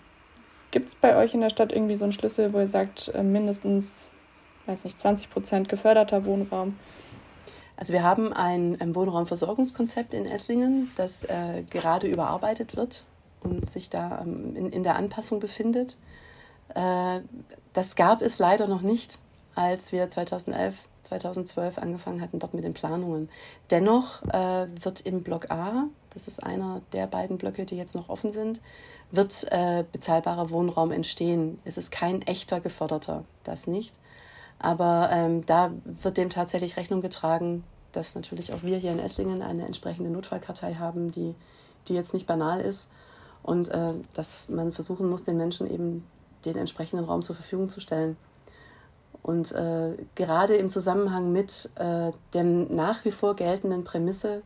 Gibt es bei euch in der Stadt irgendwie so einen Schlüssel, wo ihr sagt, äh, mindestens, weiß nicht, 20 Prozent geförderter Wohnraum? Also wir haben ein, ein Wohnraumversorgungskonzept in Esslingen, das äh, gerade überarbeitet wird und sich da ähm, in, in der Anpassung befindet. Äh, das gab es leider noch nicht, als wir 2011, 2012 angefangen hatten, dort mit den Planungen. Dennoch äh, wird im Block A, das ist einer der beiden Blöcke, die jetzt noch offen sind, wird äh, bezahlbarer Wohnraum entstehen. Es ist kein echter geförderter, das nicht. Aber ähm, da wird dem tatsächlich Rechnung getragen, dass natürlich auch wir hier in Esslingen eine entsprechende Notfallkartei haben, die, die jetzt nicht banal ist und äh, dass man versuchen muss, den Menschen eben den entsprechenden Raum zur Verfügung zu stellen. Und äh, gerade im Zusammenhang mit äh, der nach wie vor geltenden Prämisse,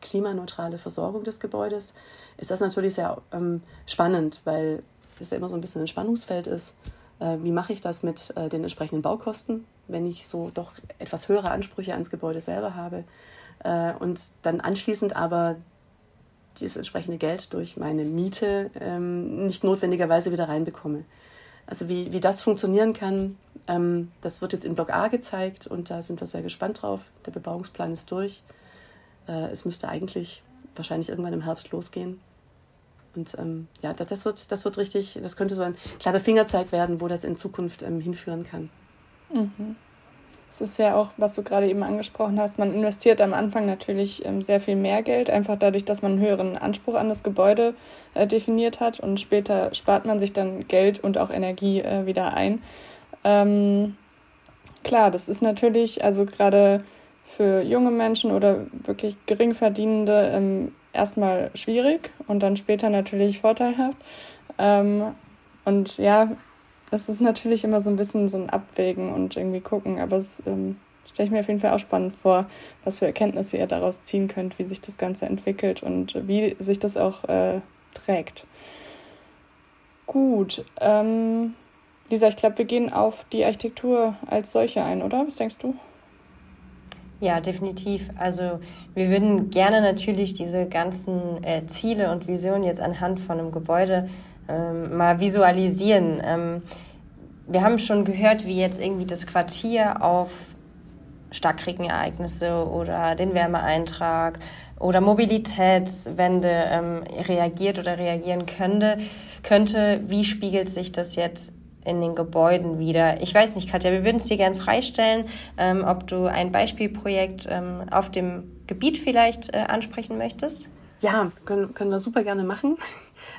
klimaneutrale Versorgung des Gebäudes, ist das natürlich sehr ähm, spannend, weil es ja immer so ein bisschen ein Spannungsfeld ist. Äh, wie mache ich das mit äh, den entsprechenden Baukosten, wenn ich so doch etwas höhere Ansprüche ans Gebäude selber habe äh, und dann anschließend aber dieses entsprechende Geld durch meine Miete ähm, nicht notwendigerweise wieder reinbekomme. Also wie, wie das funktionieren kann, ähm, das wird jetzt in Block A gezeigt und da sind wir sehr gespannt drauf. Der Bebauungsplan ist durch. Es müsste eigentlich wahrscheinlich irgendwann im Herbst losgehen. Und ähm, ja, das wird, das wird richtig, das könnte so ein kleiner Fingerzeig werden, wo das in Zukunft ähm, hinführen kann. Mhm. Ist ja auch, was du gerade eben angesprochen hast, man investiert am Anfang natürlich ähm, sehr viel mehr Geld, einfach dadurch, dass man einen höheren Anspruch an das Gebäude äh, definiert hat und später spart man sich dann Geld und auch Energie äh, wieder ein. Ähm, klar, das ist natürlich, also gerade für junge Menschen oder wirklich geringverdienende ähm, erstmal schwierig und dann später natürlich vorteilhaft. Ähm, und ja, es ist natürlich immer so ein bisschen so ein Abwägen und irgendwie gucken, aber es ähm, stelle ich mir auf jeden Fall auch spannend vor, was für Erkenntnisse ihr daraus ziehen könnt, wie sich das Ganze entwickelt und wie sich das auch äh, trägt. Gut, ähm, Lisa, ich glaube, wir gehen auf die Architektur als solche ein, oder? Was denkst du? Ja, definitiv. Also wir würden gerne natürlich diese ganzen äh, Ziele und Visionen jetzt anhand von einem Gebäude ähm, mal visualisieren. Ähm, wir haben schon gehört, wie jetzt irgendwie das Quartier auf Starkregenereignisse oder den Wärmeeintrag oder Mobilitätswende ähm, reagiert oder reagieren könnte, könnte. Wie spiegelt sich das jetzt in den Gebäuden wieder? Ich weiß nicht, Katja, wir würden es dir gerne freistellen, ähm, ob du ein Beispielprojekt ähm, auf dem Gebiet vielleicht äh, ansprechen möchtest. Ja, können, können wir super gerne machen.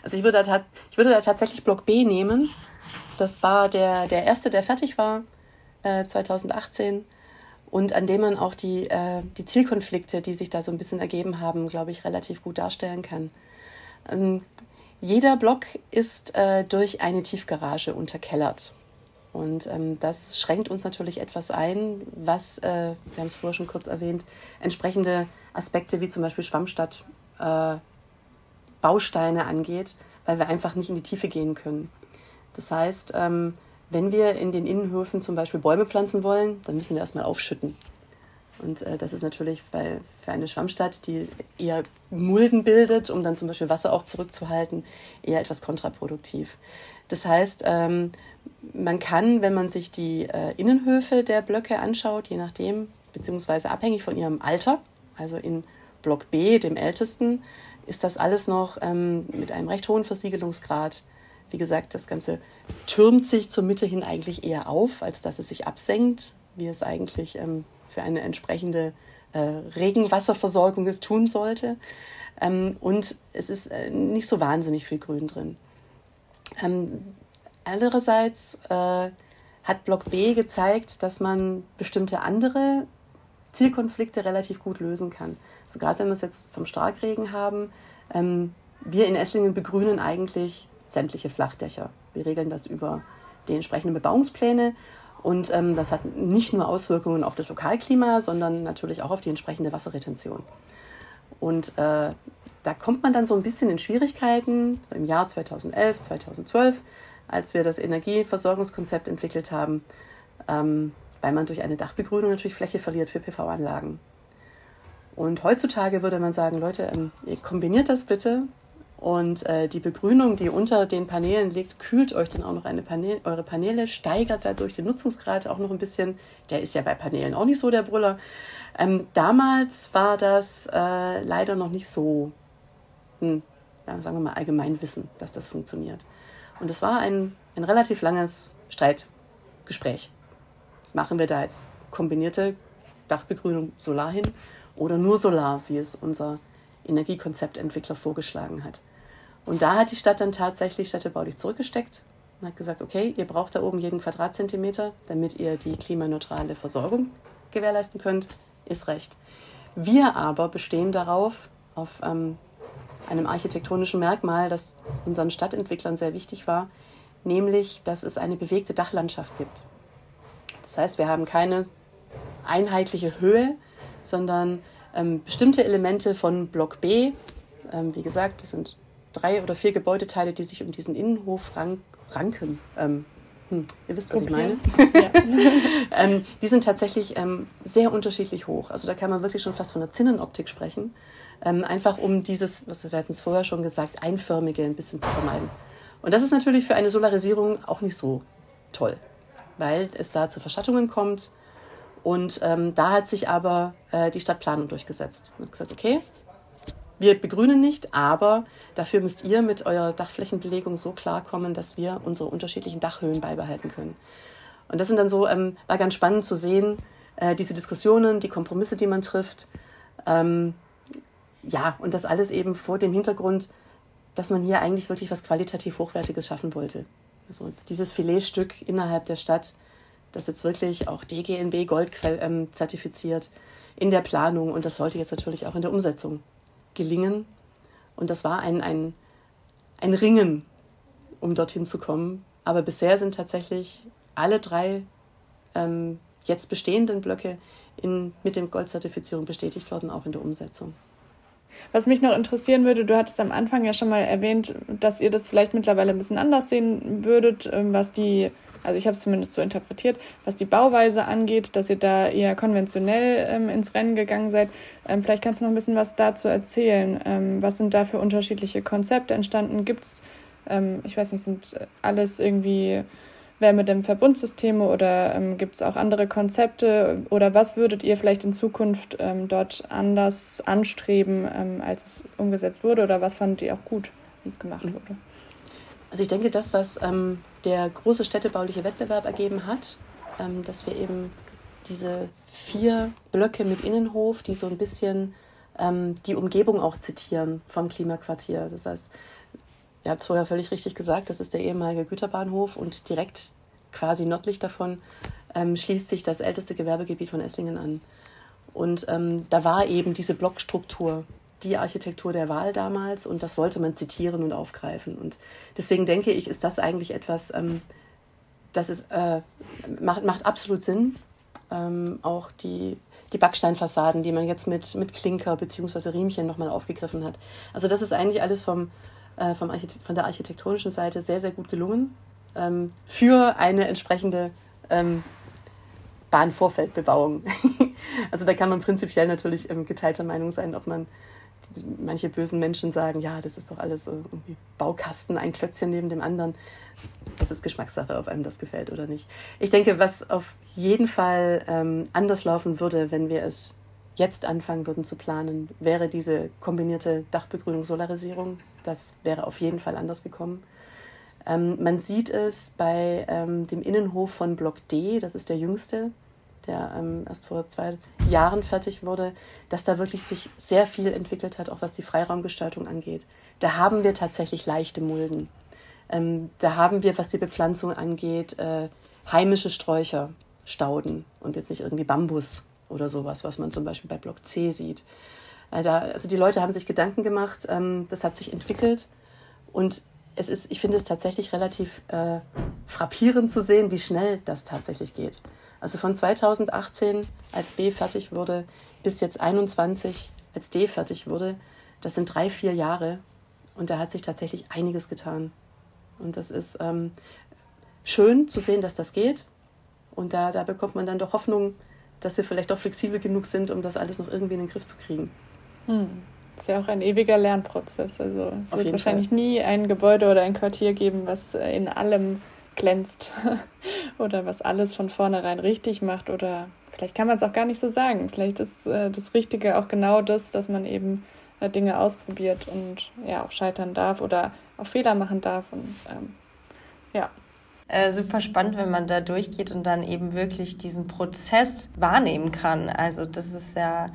Also ich würde, da ich würde da tatsächlich Block B nehmen. Das war der, der erste, der fertig war, äh, 2018. Und an dem man auch die, äh, die Zielkonflikte, die sich da so ein bisschen ergeben haben, glaube ich, relativ gut darstellen kann. Ähm, jeder Block ist äh, durch eine Tiefgarage unterkellert. Und ähm, das schränkt uns natürlich etwas ein, was, äh, wir haben es vorher schon kurz erwähnt, entsprechende Aspekte wie zum Beispiel Schwammstadt äh, Bausteine angeht, weil wir einfach nicht in die Tiefe gehen können. Das heißt, ähm, wenn wir in den Innenhöfen zum Beispiel Bäume pflanzen wollen, dann müssen wir erstmal aufschütten. Und äh, das ist natürlich bei, für eine Schwammstadt, die eher Mulden bildet, um dann zum Beispiel Wasser auch zurückzuhalten, eher etwas kontraproduktiv. Das heißt, ähm, man kann, wenn man sich die äh, Innenhöfe der Blöcke anschaut, je nachdem, beziehungsweise abhängig von ihrem Alter, also in Block B, dem ältesten, ist das alles noch ähm, mit einem recht hohen Versiegelungsgrad. Wie gesagt, das Ganze türmt sich zur Mitte hin eigentlich eher auf, als dass es sich absenkt, wie es eigentlich ähm, für eine entsprechende äh, Regenwasserversorgung es tun sollte. Ähm, und es ist äh, nicht so wahnsinnig viel Grün drin. Ähm, andererseits äh, hat Block B gezeigt, dass man bestimmte andere Zielkonflikte relativ gut lösen kann. Also gerade wenn wir es jetzt vom Starkregen haben, ähm, wir in Esslingen begrünen eigentlich sämtliche Flachdächer. Wir regeln das über die entsprechenden Bebauungspläne und ähm, das hat nicht nur Auswirkungen auf das Lokalklima, sondern natürlich auch auf die entsprechende Wasserretention. Und äh, da kommt man dann so ein bisschen in Schwierigkeiten so im Jahr 2011, 2012, als wir das Energieversorgungskonzept entwickelt haben. Ähm, weil man durch eine Dachbegrünung natürlich Fläche verliert für PV-Anlagen. Und heutzutage würde man sagen, Leute, ähm, kombiniert das bitte und äh, die Begrünung, die unter den Paneelen liegt, kühlt euch dann auch noch Panel, eure Paneele, steigert dadurch den Nutzungsgrad auch noch ein bisschen. Der ist ja bei Paneelen auch nicht so der Brüller. Ähm, damals war das äh, leider noch nicht so, hm, sagen wir mal, Allgemeinwissen, dass das funktioniert. Und es war ein, ein relativ langes Streitgespräch machen wir da jetzt kombinierte Dachbegrünung Solar hin oder nur Solar, wie es unser Energiekonzeptentwickler vorgeschlagen hat. Und da hat die Stadt dann tatsächlich städtebaulich zurückgesteckt und hat gesagt, okay, ihr braucht da oben jeden Quadratzentimeter, damit ihr die klimaneutrale Versorgung gewährleisten könnt, ist recht. Wir aber bestehen darauf, auf ähm, einem architektonischen Merkmal, das unseren Stadtentwicklern sehr wichtig war, nämlich, dass es eine bewegte Dachlandschaft gibt. Das heißt, wir haben keine einheitliche Höhe, sondern ähm, bestimmte Elemente von Block B, ähm, wie gesagt, das sind drei oder vier Gebäudeteile, die sich um diesen Innenhof rank ranken. Ähm, hm, ihr wisst, was ich meine. [LAUGHS] Ja. ähm, die sind tatsächlich ähm, sehr unterschiedlich hoch. Also da kann man wirklich schon fast von der Zinnenoptik sprechen. Ähm, einfach um dieses, was wir hatten es vorher schon gesagt, einförmige ein bisschen zu vermeiden. Und das ist natürlich für eine Solarisierung auch nicht so toll, weil es da zu Verschattungen kommt. Und ähm, da hat sich aber äh, die Stadtplanung durchgesetzt. Und gesagt, okay, wir begrünen nicht, aber dafür müsst ihr mit eurer Dachflächenbelegung so klarkommen, dass wir unsere unterschiedlichen Dachhöhen beibehalten können. Und das sind dann so, ähm, war ganz spannend zu sehen, äh, diese Diskussionen, die Kompromisse, die man trifft. Ähm, ja, und das alles eben vor dem Hintergrund, dass man hier eigentlich wirklich was qualitativ Hochwertiges schaffen wollte. Also dieses Filetstück innerhalb der Stadt, das jetzt wirklich auch DGNB Gold ähm, zertifiziert in der Planung und das sollte jetzt natürlich auch in der Umsetzung gelingen. Und das war ein, ein, ein Ringen, um dorthin zu kommen. Aber bisher sind tatsächlich alle drei ähm, jetzt bestehenden Blöcke in, mit dem Goldzertifizierung bestätigt worden, auch in der Umsetzung. Was mich noch interessieren würde, du hattest am Anfang ja schon mal erwähnt, dass ihr das vielleicht mittlerweile ein bisschen anders sehen würdet, ähm, was die, also ich habe es zumindest so interpretiert, was die Bauweise angeht, dass ihr da eher konventionell ähm, ins Rennen gegangen seid. Ähm, vielleicht kannst du noch ein bisschen was dazu erzählen. Ähm, was sind da für unterschiedliche Konzepte entstanden? Gibt es, ähm, ich weiß nicht, sind alles irgendwie Wärmedämmverbundsysteme oder ähm, gibt es auch andere Konzepte oder was würdet ihr vielleicht in Zukunft ähm, dort anders anstreben, ähm, als es umgesetzt wurde oder was fandet ihr auch gut, wie es gemacht mhm. wurde? Also ich denke, das, was ähm, der große städtebauliche Wettbewerb ergeben hat, ähm, dass wir eben diese vier Blöcke mit Innenhof, die so ein bisschen ähm, die Umgebung auch zitieren vom Klimaquartier. Das heißt, Ihr habt es vorher völlig richtig gesagt, das ist der ehemalige Güterbahnhof und direkt quasi nördlich davon ähm, schließt sich das älteste Gewerbegebiet von Esslingen an. Und ähm, da war eben diese Blockstruktur die Architektur der Wahl damals und das wollte man zitieren und aufgreifen. Und deswegen denke ich, ist das eigentlich etwas, ähm, das ist, äh, macht, macht absolut Sinn. Ähm, auch die, die Backsteinfassaden, die man jetzt mit, mit Klinker bzw. Riemchen nochmal aufgegriffen hat. Also das ist eigentlich alles vom, äh, vom von der architektonischen Seite sehr, sehr gut gelungen ähm, für eine entsprechende ähm, Bahnvorfeldbebauung. [LAUGHS] also da kann man prinzipiell natürlich ähm, geteilter Meinung sein, ob man manche bösen Menschen sagen, ja, das ist doch alles irgendwie Baukasten, ein Klötzchen neben dem anderen. Das ist Geschmackssache, ob einem das gefällt oder nicht. Ich denke, was auf jeden Fall ähm, anders laufen würde, wenn wir es jetzt anfangen würden zu planen, wäre diese kombinierte Dachbegrünung, Solarisierung. Das wäre auf jeden Fall anders gekommen. Ähm, man sieht es bei ähm, dem Innenhof von Block D, das ist der jüngste, der ähm, erst vor zwei Jahren fertig wurde, dass da wirklich sich sehr viel entwickelt hat, auch was die Freiraumgestaltung angeht. Da haben wir tatsächlich leichte Mulden. Ähm, da haben wir, was die Bepflanzung angeht, äh, heimische Sträucher, Stauden und jetzt nicht irgendwie Bambus oder sowas, was man zum Beispiel bei Block C sieht. Äh, da, also die Leute haben sich Gedanken gemacht, ähm, das hat sich entwickelt und es ist, ich finde es tatsächlich relativ äh, frappierend zu sehen, wie schnell das tatsächlich geht. Also von 2018, als B fertig wurde, bis jetzt 21, als D fertig wurde, das sind drei, vier Jahre und da hat sich tatsächlich einiges getan. Und das ist ähm, schön zu sehen, dass das geht. Und da, da bekommt man dann doch Hoffnung, dass wir vielleicht auch flexibel genug sind, um das alles noch irgendwie in den Griff zu kriegen. Hm. Das ist ja auch ein ewiger Lernprozess. Also es Auf wird wahrscheinlich Fall. nie ein Gebäude oder ein Quartier geben, was äh, in allem glänzt [LAUGHS] oder was alles von vornherein richtig macht oder vielleicht kann man es auch gar nicht so sagen. Vielleicht ist äh, das Richtige auch genau das, dass man eben äh, Dinge ausprobiert und ja auch scheitern darf oder auch Fehler machen darf und ähm, ja. Äh, super spannend, wenn man da durchgeht und dann eben wirklich diesen Prozess wahrnehmen kann. Also das ist ja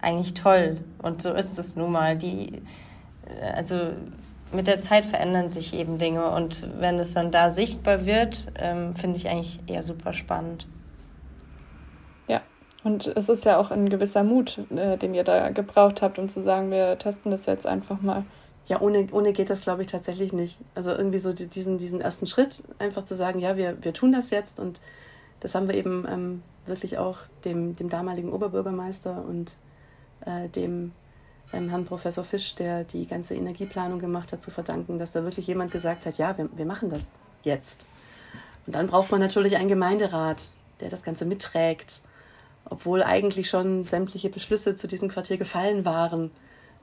eigentlich toll. Und so ist es nun mal. Die, äh, also mit der Zeit verändern sich eben Dinge und wenn es dann da sichtbar wird, ähm, finde ich eigentlich eher super spannend. Ja, und es ist ja auch ein gewisser Mut, äh, den ihr da gebraucht habt, um zu sagen, wir testen das jetzt einfach mal. Ja, ohne, ohne geht das, glaube ich, tatsächlich nicht. Also irgendwie so diesen, diesen ersten Schritt, einfach zu sagen, ja, wir, wir tun das jetzt und das haben wir eben ähm, wirklich auch dem, dem damaligen Oberbürgermeister und äh, dem ähm, Herrn Professor Fisch, der die ganze Energieplanung gemacht hat, zu verdanken, dass da wirklich jemand gesagt hat, ja, wir, wir machen das jetzt. Und dann braucht man natürlich einen Gemeinderat, der das Ganze mitträgt, obwohl eigentlich schon sämtliche Beschlüsse zu diesem Quartier gefallen waren.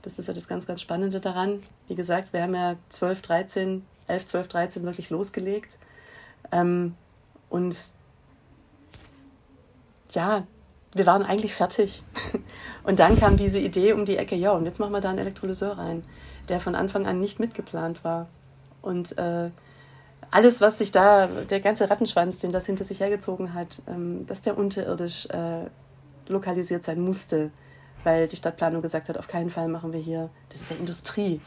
Das ist ja das ganz, ganz Spannende daran. Wie gesagt, wir haben ja 12, 13, 11, 12, 13 wirklich losgelegt. Ähm, und ja, wir waren eigentlich fertig. [LAUGHS] Und dann kam diese Idee um die Ecke, ja, und jetzt machen wir da einen Elektrolyseur rein, der von Anfang an nicht mitgeplant war. Und äh, alles, was sich da, der ganze Rattenschwanz, den das hinter sich hergezogen hat, ähm, dass der unterirdisch äh, lokalisiert sein musste, weil die Stadtplanung gesagt hat, auf keinen Fall machen wir hier, das ist ja Industrie.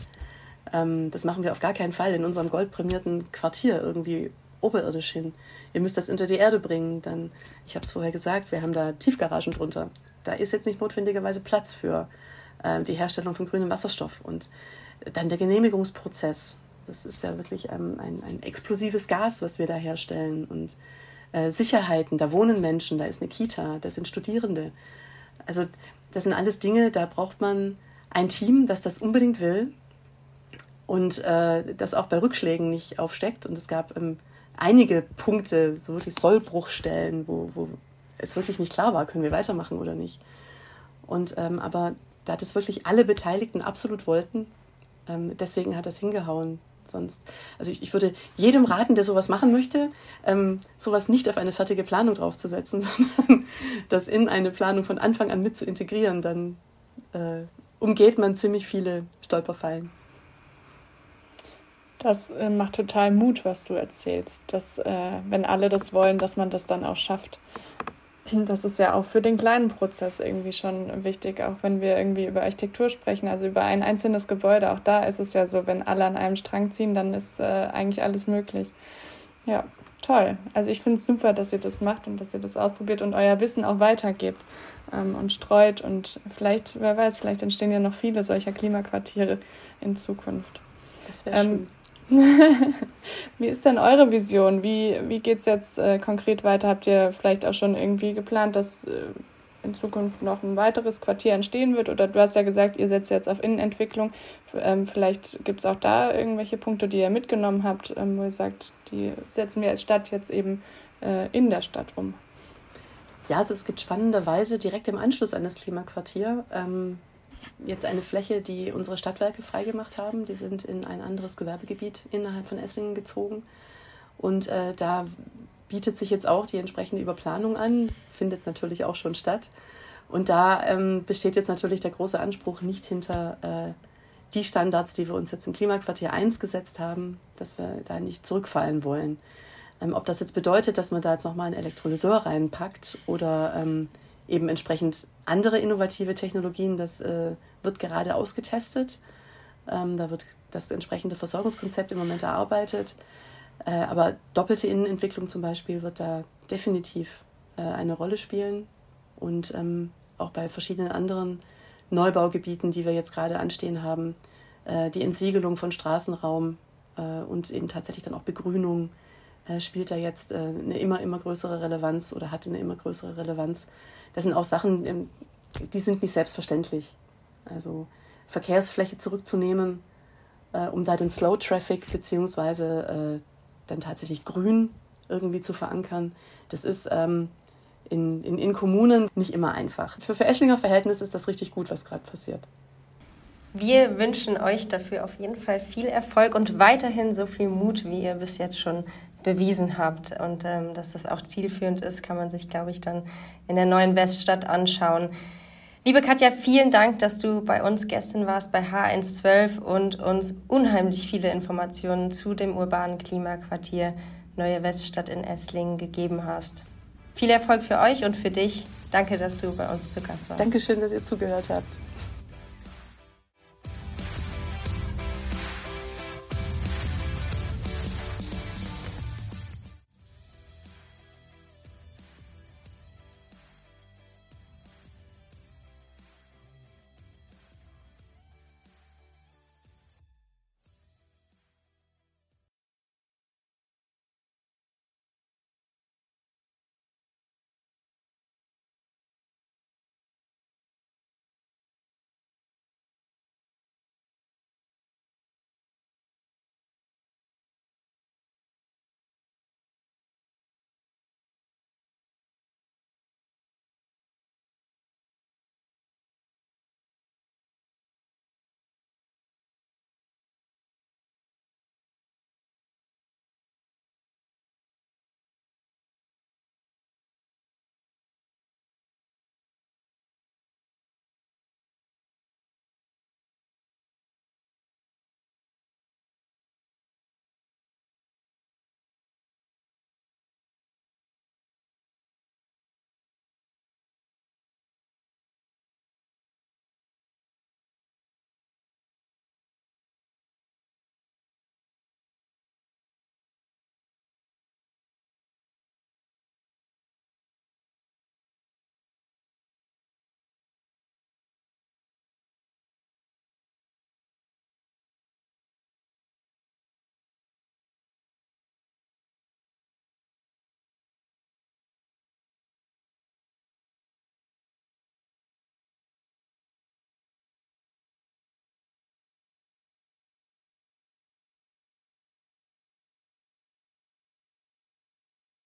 Ähm, das machen wir auf gar keinen Fall in unserem goldprämierten Quartier irgendwie oberirdisch hin. Ihr müsst das unter die Erde bringen. Dann, ich habe es vorher gesagt, wir haben da Tiefgaragen drunter. Da ist jetzt nicht notwendigerweise Platz für äh, die Herstellung von grünem Wasserstoff. Und dann der Genehmigungsprozess. Das ist ja wirklich ähm, ein, ein explosives Gas, was wir da herstellen. Und äh, Sicherheiten, da wohnen Menschen, da ist eine Kita, da sind Studierende. Also das sind alles Dinge, da braucht man ein Team, das das unbedingt will und äh, das auch bei Rückschlägen nicht aufsteckt. Und es gab ähm, einige Punkte, so wirklich Sollbruchstellen, wo, wo es wirklich nicht klar war, können wir weitermachen oder nicht. Und ähm, aber da das wirklich alle Beteiligten absolut wollten, ähm, deswegen hat das hingehauen. Sonst, also ich, ich, würde jedem raten, der sowas machen möchte, ähm, sowas nicht auf eine fertige Planung draufzusetzen, [LAUGHS] sondern das in eine Planung von Anfang an mit zu integrieren. Dann äh, umgeht man ziemlich viele Stolperfallen. Das äh, macht total Mut, was du erzählst, dass äh, wenn alle das wollen, dass man das dann auch schafft. Das ist ja auch für den kleinen Prozess irgendwie schon wichtig, auch wenn wir irgendwie über Architektur sprechen, also über ein einzelnes Gebäude. Auch da ist es ja so, wenn alle an einem Strang ziehen, dann ist äh, eigentlich alles möglich. Ja, toll. Also ich finde es super, dass ihr das macht und dass ihr das ausprobiert und euer Wissen auch weitergebt ähm, und streut. Und vielleicht, wer weiß, vielleicht entstehen ja noch viele solcher Klimaquartiere in Zukunft. Das wäre ähm, schön. [LAUGHS] wie ist denn eure Vision? Wie, wie geht es jetzt äh, konkret weiter? Habt ihr vielleicht auch schon irgendwie geplant, dass äh, in Zukunft noch ein weiteres Quartier entstehen wird? Oder du hast ja gesagt, ihr setzt jetzt auf Innenentwicklung. Ähm, vielleicht gibt es auch da irgendwelche Punkte, die ihr mitgenommen habt, ähm, wo ihr sagt, die setzen wir als Stadt jetzt eben äh, in der Stadt um. Ja, also es gibt spannenderweise direkt im Anschluss an das Klimaquartier ähm, jetzt eine Fläche, die unsere Stadtwerke freigemacht haben. Die sind in ein anderes Gewerbegebiet innerhalb von Esslingen gezogen. Und äh, da bietet sich jetzt auch die entsprechende Überplanung an, findet natürlich auch schon statt. Und da ähm, besteht jetzt natürlich der große Anspruch nicht hinter äh, die Standards, die wir uns jetzt im Klimaquartier 1 gesetzt haben, dass wir da nicht zurückfallen wollen. Ähm, ob das jetzt bedeutet, dass man da jetzt nochmal einen Elektrolyseur reinpackt oder ähm, eben entsprechend andere innovative Technologien, das äh, wird gerade ausgetestet. Ähm, da wird das entsprechende Versorgungskonzept im Moment erarbeitet. Äh, aber doppelte Innenentwicklung zum Beispiel wird da definitiv äh, eine Rolle spielen. Und ähm, auch bei verschiedenen anderen Neubaugebieten, die wir jetzt gerade anstehen haben, äh, die Entsiegelung von Straßenraum äh, und eben tatsächlich dann auch Begrünung äh, spielt da jetzt eine immer, immer größere Relevanz oder hat eine immer größere Relevanz das sind auch Sachen, ähm, die sind nicht selbstverständlich. Also Verkehrsfläche zurückzunehmen, äh, um da den Slow Traffic beziehungsweise äh, dann tatsächlich grün irgendwie zu verankern, das ist ähm, in, in, in Kommunen nicht immer einfach. Für, für Esslinger Verhältnis ist das richtig gut, was gerade passiert. Wir wünschen euch dafür auf jeden Fall viel Erfolg und weiterhin so viel Mut, wie ihr bis jetzt schon bewiesen habt. Und ähm, dass das auch zielführend ist, kann man sich, glaube ich, dann in der neuen Weststadt anschauen. Liebe Katja, vielen Dank, dass du bei uns gestern warst bei H112 und uns unheimlich viele Informationen zu dem urbanen Klimaquartier Neue Weststadt in Esslingen gegeben hast. Viel Erfolg für euch und für dich. Danke, dass du bei uns zu Gast warst. Dankeschön, dass ihr zugehört habt.